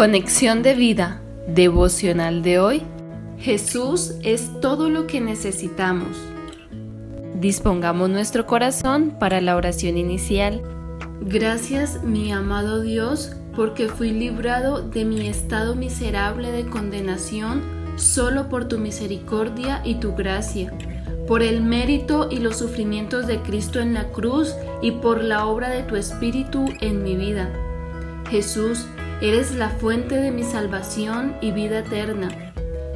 Conexión de vida, devocional de hoy. Jesús es todo lo que necesitamos. Dispongamos nuestro corazón para la oración inicial. Gracias, mi amado Dios, porque fui librado de mi estado miserable de condenación solo por tu misericordia y tu gracia, por el mérito y los sufrimientos de Cristo en la cruz y por la obra de tu Espíritu en mi vida. Jesús, Eres la fuente de mi salvación y vida eterna.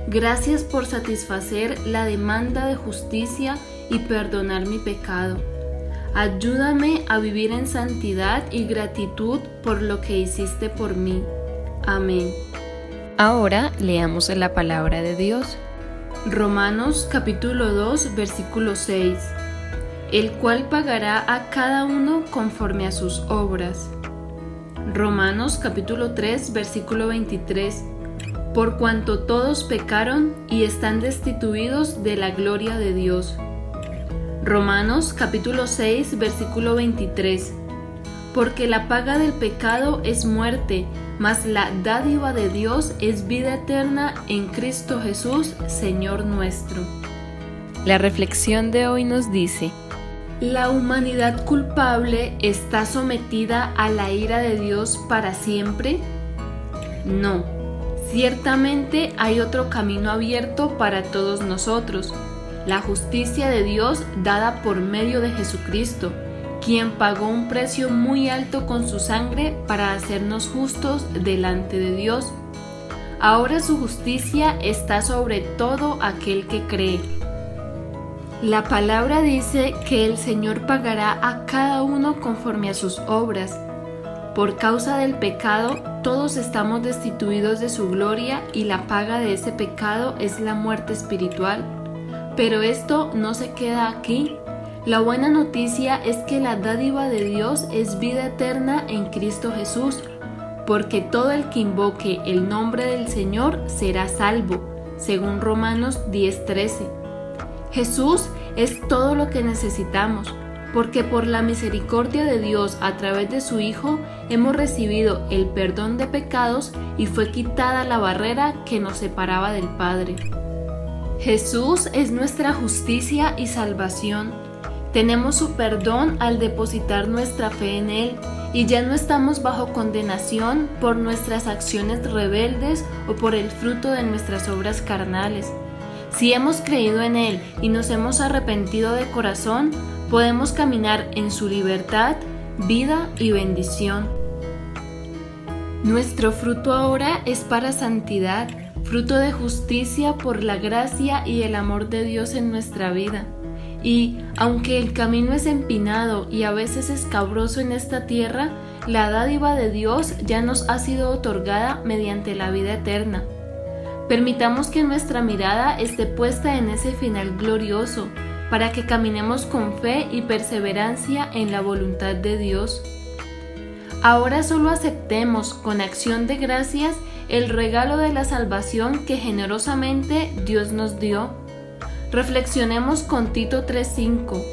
Gracias por satisfacer la demanda de justicia y perdonar mi pecado. Ayúdame a vivir en santidad y gratitud por lo que hiciste por mí. Amén. Ahora leamos la palabra de Dios. Romanos capítulo 2 versículo 6. El cual pagará a cada uno conforme a sus obras. Romanos capítulo 3 versículo 23. Por cuanto todos pecaron y están destituidos de la gloria de Dios. Romanos capítulo 6 versículo 23. Porque la paga del pecado es muerte, mas la dádiva de Dios es vida eterna en Cristo Jesús, Señor nuestro. La reflexión de hoy nos dice, ¿La humanidad culpable está sometida a la ira de Dios para siempre? No. Ciertamente hay otro camino abierto para todos nosotros, la justicia de Dios dada por medio de Jesucristo, quien pagó un precio muy alto con su sangre para hacernos justos delante de Dios. Ahora su justicia está sobre todo aquel que cree la palabra dice que el Señor pagará a cada uno conforme a sus obras. Por causa del pecado, todos estamos destituidos de su gloria y la paga de ese pecado es la muerte espiritual. Pero esto no se queda aquí. La buena noticia es que la dádiva de Dios es vida eterna en Cristo Jesús, porque todo el que invoque el nombre del Señor será salvo, según Romanos 10:13. Jesús es todo lo que necesitamos, porque por la misericordia de Dios a través de su Hijo hemos recibido el perdón de pecados y fue quitada la barrera que nos separaba del Padre. Jesús es nuestra justicia y salvación. Tenemos su perdón al depositar nuestra fe en Él y ya no estamos bajo condenación por nuestras acciones rebeldes o por el fruto de nuestras obras carnales. Si hemos creído en Él y nos hemos arrepentido de corazón, podemos caminar en su libertad, vida y bendición. Nuestro fruto ahora es para santidad, fruto de justicia por la gracia y el amor de Dios en nuestra vida. Y aunque el camino es empinado y a veces escabroso en esta tierra, la dádiva de Dios ya nos ha sido otorgada mediante la vida eterna. Permitamos que nuestra mirada esté puesta en ese final glorioso, para que caminemos con fe y perseverancia en la voluntad de Dios. Ahora solo aceptemos con acción de gracias el regalo de la salvación que generosamente Dios nos dio. Reflexionemos con Tito 3:5.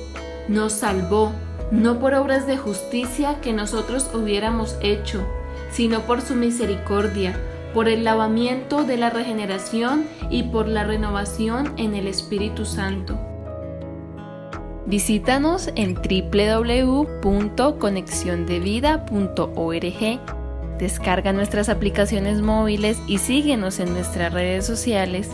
Nos salvó, no por obras de justicia que nosotros hubiéramos hecho, sino por su misericordia por el lavamiento de la regeneración y por la renovación en el Espíritu Santo. Visítanos en www.conexiondevida.org. Descarga nuestras aplicaciones móviles y síguenos en nuestras redes sociales